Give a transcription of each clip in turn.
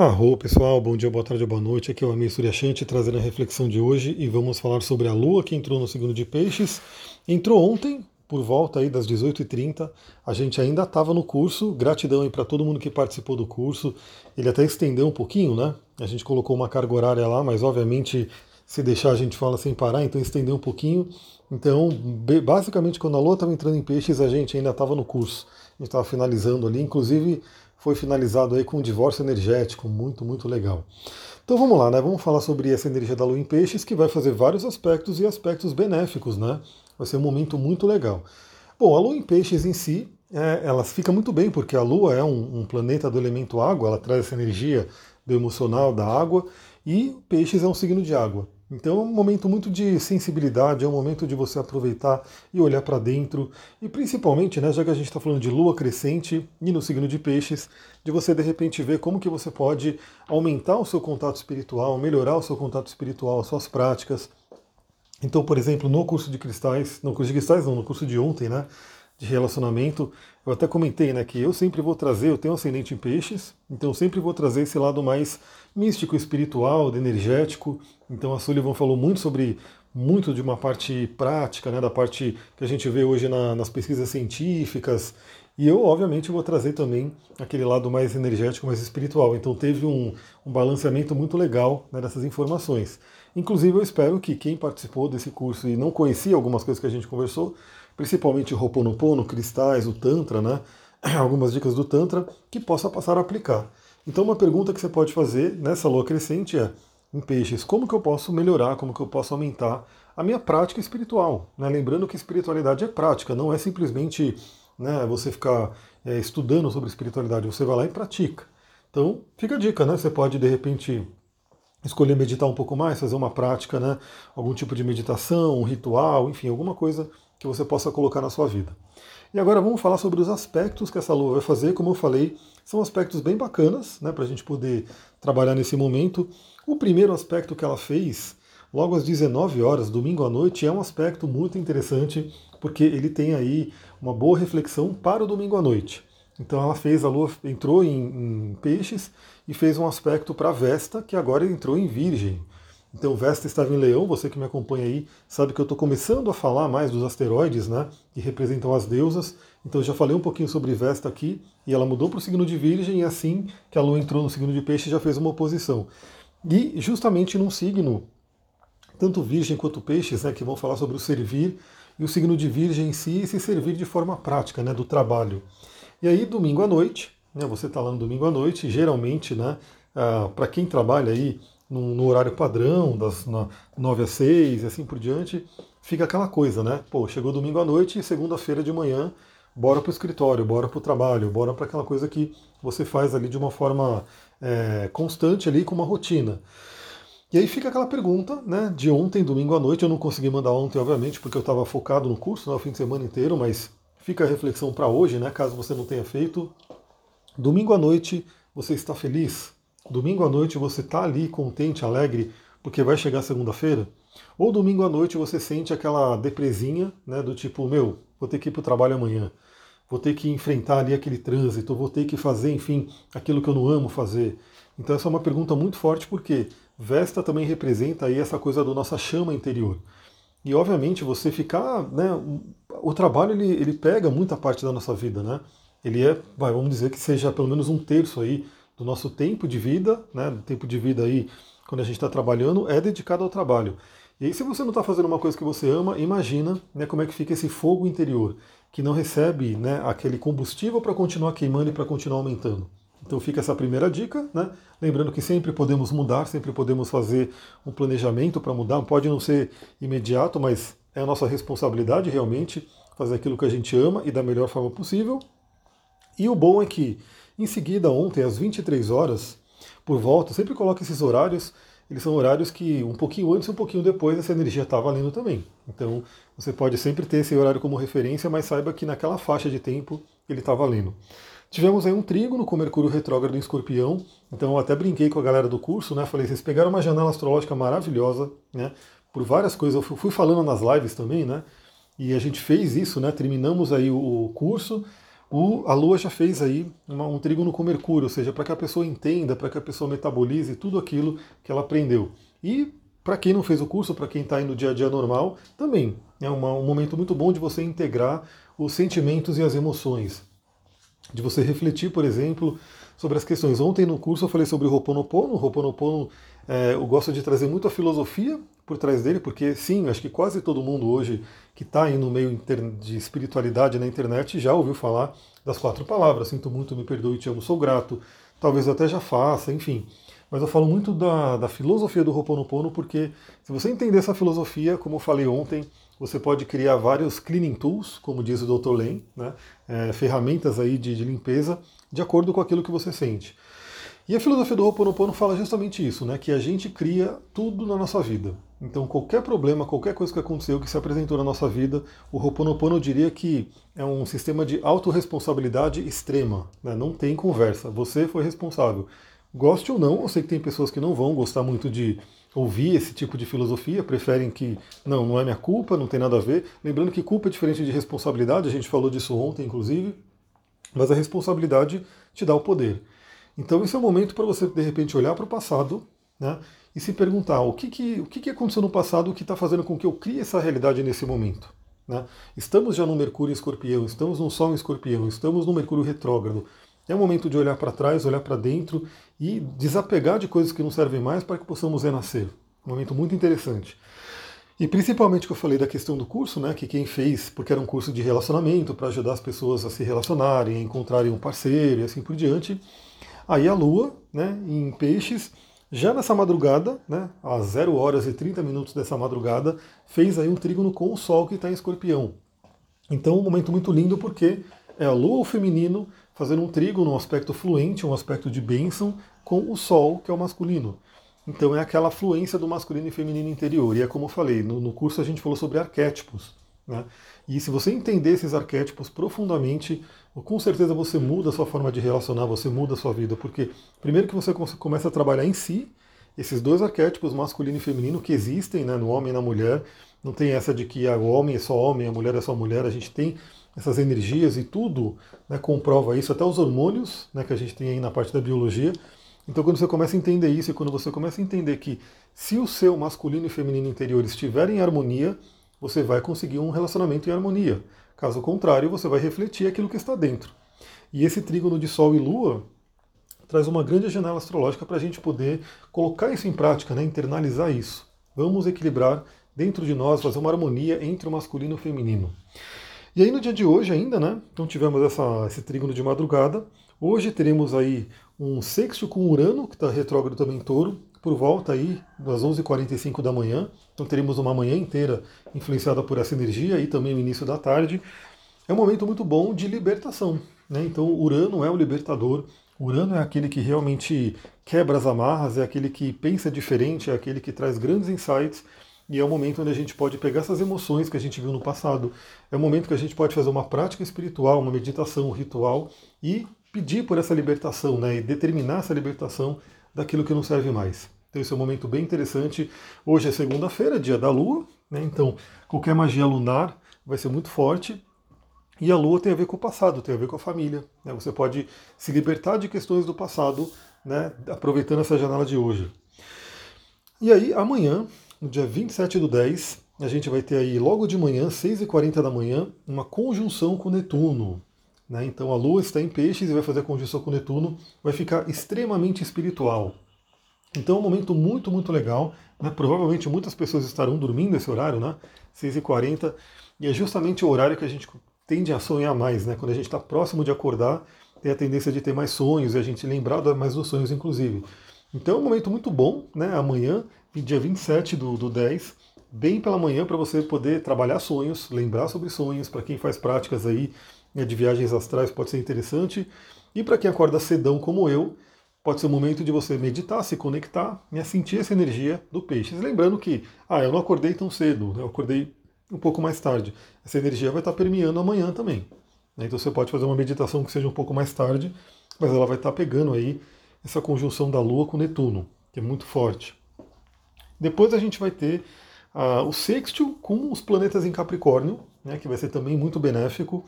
Arro, pessoal, bom dia, boa tarde, boa noite. Aqui é o Amir Suryashanti trazendo a reflexão de hoje e vamos falar sobre a Lua que entrou no signo de Peixes. Entrou ontem, por volta aí das 18h30. A gente ainda estava no curso. Gratidão aí para todo mundo que participou do curso. Ele até estendeu um pouquinho, né? A gente colocou uma carga horária lá, mas obviamente se deixar a gente fala sem parar, então estendeu um pouquinho. Então, basicamente, quando a Lua estava entrando em Peixes, a gente ainda estava no curso. A gente estava finalizando ali, inclusive foi finalizado aí com um divórcio energético, muito, muito legal. Então vamos lá, né? Vamos falar sobre essa energia da Lua em Peixes, que vai fazer vários aspectos e aspectos benéficos, né? Vai ser um momento muito legal. Bom, a Lua em Peixes em si, é, ela fica muito bem, porque a Lua é um, um planeta do elemento água, ela traz essa energia do emocional, da água, e Peixes é um signo de água. Então é um momento muito de sensibilidade, é um momento de você aproveitar e olhar para dentro, e principalmente, né, já que a gente está falando de lua crescente e no signo de peixes, de você de repente ver como que você pode aumentar o seu contato espiritual, melhorar o seu contato espiritual, suas práticas. Então, por exemplo, no curso de cristais, no curso de cristais não, no curso de ontem, né, de relacionamento, eu até comentei né, que eu sempre vou trazer, eu tenho ascendente em peixes, então sempre vou trazer esse lado mais místico, espiritual, energético. Então a Sullivan falou muito sobre muito de uma parte prática, né, da parte que a gente vê hoje na, nas pesquisas científicas. E eu, obviamente, vou trazer também aquele lado mais energético, mais espiritual. Então teve um, um balanceamento muito legal né, dessas informações. Inclusive, eu espero que quem participou desse curso e não conhecia algumas coisas que a gente conversou, principalmente Ho'oponopono, cristais, o Tantra, né? algumas dicas do Tantra, que possa passar a aplicar. Então uma pergunta que você pode fazer nessa lua crescente é, em peixes, como que eu posso melhorar, como que eu posso aumentar a minha prática espiritual? Né? Lembrando que espiritualidade é prática, não é simplesmente né, você ficar é, estudando sobre espiritualidade, você vai lá e pratica. Então fica a dica, né? Você pode de repente escolher meditar um pouco mais, fazer uma prática, né? Algum tipo de meditação, um ritual, enfim, alguma coisa que você possa colocar na sua vida. E agora vamos falar sobre os aspectos que essa lua vai fazer. Como eu falei, são aspectos bem bacanas né, para a gente poder trabalhar nesse momento. O primeiro aspecto que ela fez, logo às 19 horas, domingo à noite, é um aspecto muito interessante, porque ele tem aí uma boa reflexão para o domingo à noite. Então ela fez, a lua entrou em, em peixes e fez um aspecto para Vesta, que agora entrou em Virgem. Então, Vesta estava em Leão, você que me acompanha aí sabe que eu estou começando a falar mais dos asteroides, né, que representam as deusas. Então, eu já falei um pouquinho sobre Vesta aqui, e ela mudou para o signo de Virgem, e assim que a Lua entrou no signo de Peixe, já fez uma oposição. E justamente num signo, tanto Virgem quanto Peixes, né, que vão falar sobre o servir, e o signo de Virgem em si, se servir de forma prática, né, do trabalho. E aí, domingo à noite, né, você está lá no domingo à noite, geralmente, né, ah, para quem trabalha aí no, no horário padrão, das na, 9 às 6 e assim por diante, fica aquela coisa, né? Pô, chegou domingo à noite e segunda-feira de manhã, bora para o escritório, bora para o trabalho, bora para aquela coisa que você faz ali de uma forma é, constante ali com uma rotina. E aí fica aquela pergunta, né, de ontem, domingo à noite, eu não consegui mandar ontem, obviamente, porque eu estava focado no curso, né, o fim de semana inteiro, mas fica a reflexão para hoje, né, caso você não tenha feito. Domingo à noite, você está feliz? Domingo à noite você está ali contente, alegre, porque vai chegar segunda-feira? Ou domingo à noite você sente aquela depresinha, né, do tipo, meu, vou ter que ir para o trabalho amanhã, vou ter que enfrentar ali aquele trânsito, vou ter que fazer, enfim, aquilo que eu não amo fazer. Então essa é uma pergunta muito forte porque Vesta também representa aí essa coisa da nossa chama interior. E obviamente você ficar, né, o trabalho ele, ele pega muita parte da nossa vida, né? Ele é, vamos dizer que seja pelo menos um terço aí do nosso tempo de vida, né, do tempo de vida aí, quando a gente está trabalhando, é dedicado ao trabalho. E aí, se você não está fazendo uma coisa que você ama, imagina né, como é que fica esse fogo interior, que não recebe né, aquele combustível para continuar queimando e para continuar aumentando. Então fica essa primeira dica, né? Lembrando que sempre podemos mudar, sempre podemos fazer um planejamento para mudar. Pode não ser imediato, mas é a nossa responsabilidade realmente fazer aquilo que a gente ama e da melhor forma possível. E o bom é que em seguida, ontem, às 23 horas, por volta, sempre coloco esses horários, eles são horários que um pouquinho antes e um pouquinho depois essa energia está valendo também. Então você pode sempre ter esse horário como referência, mas saiba que naquela faixa de tempo ele está valendo. Tivemos aí um trígono com Mercúrio retrógrado em escorpião, então eu até brinquei com a galera do curso, né? Falei, vocês pegaram uma janela astrológica maravilhosa, né? Por várias coisas, eu fui falando nas lives também, né? E a gente fez isso, né? Terminamos aí o curso, o, a Lua já fez aí uma, um trígono com Mercúrio, ou seja, para que a pessoa entenda, para que a pessoa metabolize tudo aquilo que ela aprendeu. E para quem não fez o curso, para quem está aí no dia a dia normal, também é uma, um momento muito bom de você integrar os sentimentos e as emoções. De você refletir, por exemplo, sobre as questões. Ontem no curso eu falei sobre o Ho'oponopono. O Ho'oponopono, é, eu gosto de trazer muito a filosofia por trás dele, porque sim, acho que quase todo mundo hoje que está aí no meio de espiritualidade na internet já ouviu falar das quatro palavras. Sinto muito, me perdoe, te amo, sou grato. Talvez até já faça, enfim. Mas eu falo muito da, da filosofia do Ho'oponopono, porque se você entender essa filosofia, como eu falei ontem, você pode criar vários cleaning tools, como diz o Dr. Len, né? É, ferramentas aí de, de limpeza, de acordo com aquilo que você sente. E a filosofia do Ho'oponopono fala justamente isso, né? que a gente cria tudo na nossa vida. Então, qualquer problema, qualquer coisa que aconteceu, que se apresentou na nossa vida, o Ho'oponopono diria que é um sistema de autorresponsabilidade extrema. Né? Não tem conversa. Você foi responsável. Goste ou não, eu sei que tem pessoas que não vão gostar muito de ouvir esse tipo de filosofia, preferem que não, não é minha culpa, não tem nada a ver. Lembrando que culpa é diferente de responsabilidade, a gente falou disso ontem, inclusive, mas a responsabilidade te dá o poder. Então esse é o momento para você, de repente, olhar para o passado né, e se perguntar o que, que, o que, que aconteceu no passado que está fazendo com que eu crie essa realidade nesse momento. Né? Estamos já no Mercúrio em Escorpião, estamos no Sol em Escorpião, estamos no Mercúrio retrógrado. É o momento de olhar para trás, olhar para dentro e desapegar de coisas que não servem mais para que possamos renascer. Um momento muito interessante. E principalmente que eu falei da questão do curso, né, que quem fez, porque era um curso de relacionamento para ajudar as pessoas a se relacionarem, a encontrarem um parceiro e assim por diante, Aí a Lua, né, em Peixes, já nessa madrugada, né, às 0 horas e 30 minutos dessa madrugada, fez aí um trígono com o Sol que está em Escorpião. Então um momento muito lindo porque é a Lua, o feminino, fazendo um trígono, um aspecto fluente, um aspecto de bênção, com o Sol, que é o masculino. Então é aquela fluência do masculino e feminino interior. E é como eu falei, no, no curso a gente falou sobre arquétipos. Né? E se você entender esses arquétipos profundamente, com certeza você muda a sua forma de relacionar, você muda a sua vida, porque primeiro que você começa a trabalhar em si, esses dois arquétipos, masculino e feminino, que existem né, no homem e na mulher, não tem essa de que ah, o homem é só homem, a mulher é só mulher, a gente tem essas energias e tudo né, comprova isso, até os hormônios né, que a gente tem aí na parte da biologia. Então, quando você começa a entender isso e quando você começa a entender que se o seu masculino e feminino interior estiverem em harmonia, você vai conseguir um relacionamento em harmonia. Caso contrário, você vai refletir aquilo que está dentro. E esse trígono de Sol e Lua traz uma grande janela astrológica para a gente poder colocar isso em prática, né? internalizar isso. Vamos equilibrar dentro de nós, fazer uma harmonia entre o masculino e o feminino. E aí no dia de hoje ainda, né? Então tivemos essa, esse trígono de madrugada. Hoje teremos aí um sexto com Urano, que está retrógrado também em touro, por volta aí das 11h45 da manhã. Então teremos uma manhã inteira influenciada por essa energia e também o início da tarde. É um momento muito bom de libertação. Né? Então Urano é o libertador, Urano é aquele que realmente quebra as amarras, é aquele que pensa diferente, é aquele que traz grandes insights. E é o momento onde a gente pode pegar essas emoções que a gente viu no passado. É o momento que a gente pode fazer uma prática espiritual, uma meditação, um ritual e pedir por essa libertação, né? E determinar essa libertação daquilo que não serve mais. Então esse é um momento bem interessante. Hoje é segunda-feira, dia da Lua, né? então qualquer magia lunar vai ser muito forte. E a Lua tem a ver com o passado, tem a ver com a família. Né? Você pode se libertar de questões do passado, né? aproveitando essa janela de hoje. E aí, amanhã, no dia 27 do 10, a gente vai ter aí logo de manhã, 6h40 da manhã, uma conjunção com Netuno. Né? Então a Lua está em peixes e vai fazer a conjunção com Netuno, vai ficar extremamente espiritual. Então é um momento muito, muito legal. Né? Provavelmente muitas pessoas estarão dormindo esse horário, né? 6h40, e é justamente o horário que a gente tende a sonhar mais, né? Quando a gente está próximo de acordar, tem a tendência de ter mais sonhos e a gente lembrar mais dos sonhos, inclusive. Então é um momento muito bom, né? Amanhã, dia 27 do, do 10, bem pela manhã para você poder trabalhar sonhos, lembrar sobre sonhos, para quem faz práticas aí né, de viagens astrais pode ser interessante. E para quem acorda cedão como eu, pode ser o momento de você meditar, se conectar e sentir essa energia do peixe. Lembrando que, ah, eu não acordei tão cedo, eu acordei um pouco mais tarde. Essa energia vai estar permeando amanhã também. Né? Então você pode fazer uma meditação que seja um pouco mais tarde, mas ela vai estar pegando aí essa conjunção da Lua com Netuno, que é muito forte. Depois a gente vai ter ah, o sextil com os planetas em Capricórnio, né, que vai ser também muito benéfico.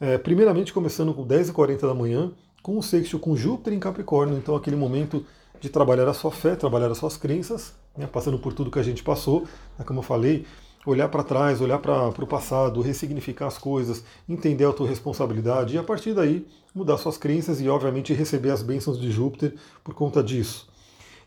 É, primeiramente começando com 10h40 da manhã, com o sexto com Júpiter em Capricórnio, então aquele momento de trabalhar a sua fé, trabalhar as suas crenças, né, passando por tudo que a gente passou, né, como eu falei, olhar para trás, olhar para o passado, ressignificar as coisas, entender a tua responsabilidade e a partir daí mudar suas crenças e, obviamente, receber as bênçãos de Júpiter por conta disso.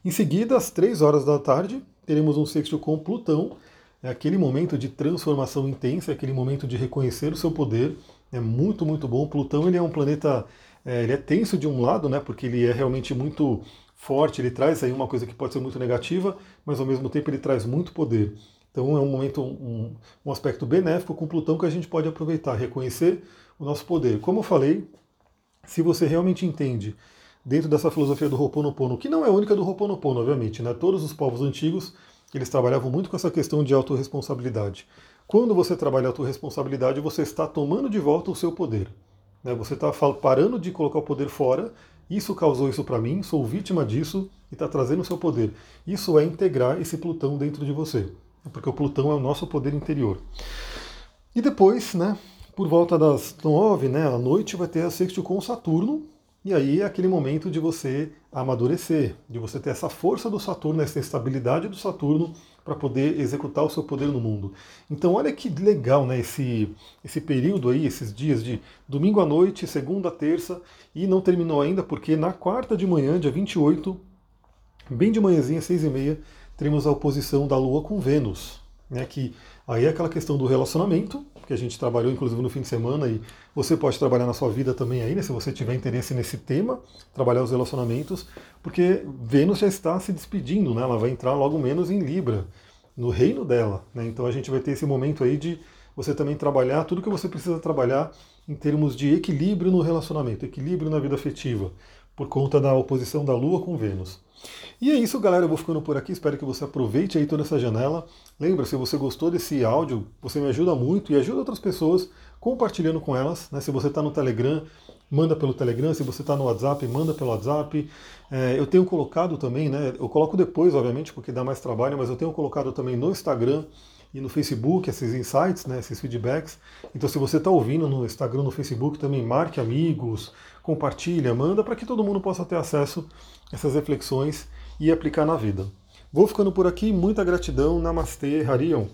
Em seguida, às três horas da tarde, teremos um sexto com Plutão, é aquele momento de transformação intensa, é aquele momento de reconhecer o seu poder, é muito, muito bom. Plutão ele é um planeta, é, ele é tenso de um lado, né, porque ele é realmente muito forte, ele traz aí uma coisa que pode ser muito negativa, mas ao mesmo tempo ele traz muito poder. Então é um momento, um, um aspecto benéfico com Plutão que a gente pode aproveitar, reconhecer o nosso poder. Como eu falei, se você realmente entende dentro dessa filosofia do Ho'oponopono, que não é única do Ho'oponopono, obviamente, né? Todos os povos antigos, eles trabalhavam muito com essa questão de autorresponsabilidade. Quando você trabalha a autorresponsabilidade, você está tomando de volta o seu poder. Né? Você está parando de colocar o poder fora, isso causou isso para mim, sou vítima disso e está trazendo o seu poder. Isso é integrar esse Plutão dentro de você porque o Plutão é o nosso poder interior. E depois, né, por volta das nove, né, à noite, vai ter a sexto com Saturno, e aí é aquele momento de você amadurecer, de você ter essa força do Saturno, essa estabilidade do Saturno para poder executar o seu poder no mundo. Então olha que legal, né, esse, esse período aí, esses dias de domingo à noite, segunda, terça, e não terminou ainda porque na quarta de manhã, dia 28, bem de manhãzinha, seis e meia, teremos a oposição da Lua com Vênus, né, que aí é aquela questão do relacionamento, que a gente trabalhou inclusive no fim de semana, e você pode trabalhar na sua vida também aí, né, se você tiver interesse nesse tema, trabalhar os relacionamentos, porque Vênus já está se despedindo, né, ela vai entrar logo menos em Libra, no reino dela. Né, então a gente vai ter esse momento aí de você também trabalhar tudo que você precisa trabalhar em termos de equilíbrio no relacionamento, equilíbrio na vida afetiva, por conta da oposição da Lua com Vênus. E é isso, galera. Eu vou ficando por aqui. Espero que você aproveite aí toda essa janela. Lembra, se você gostou desse áudio, você me ajuda muito e ajuda outras pessoas compartilhando com elas. Né? Se você está no Telegram, manda pelo Telegram. Se você está no WhatsApp, manda pelo WhatsApp. É, eu tenho colocado também, né? Eu coloco depois, obviamente, porque dá mais trabalho, mas eu tenho colocado também no Instagram e no Facebook esses insights, né, esses feedbacks. Então, se você está ouvindo no Instagram, no Facebook, também marque amigos, compartilha, manda para que todo mundo possa ter acesso a essas reflexões e aplicar na vida. Vou ficando por aqui, muita gratidão, Namastê, Harion.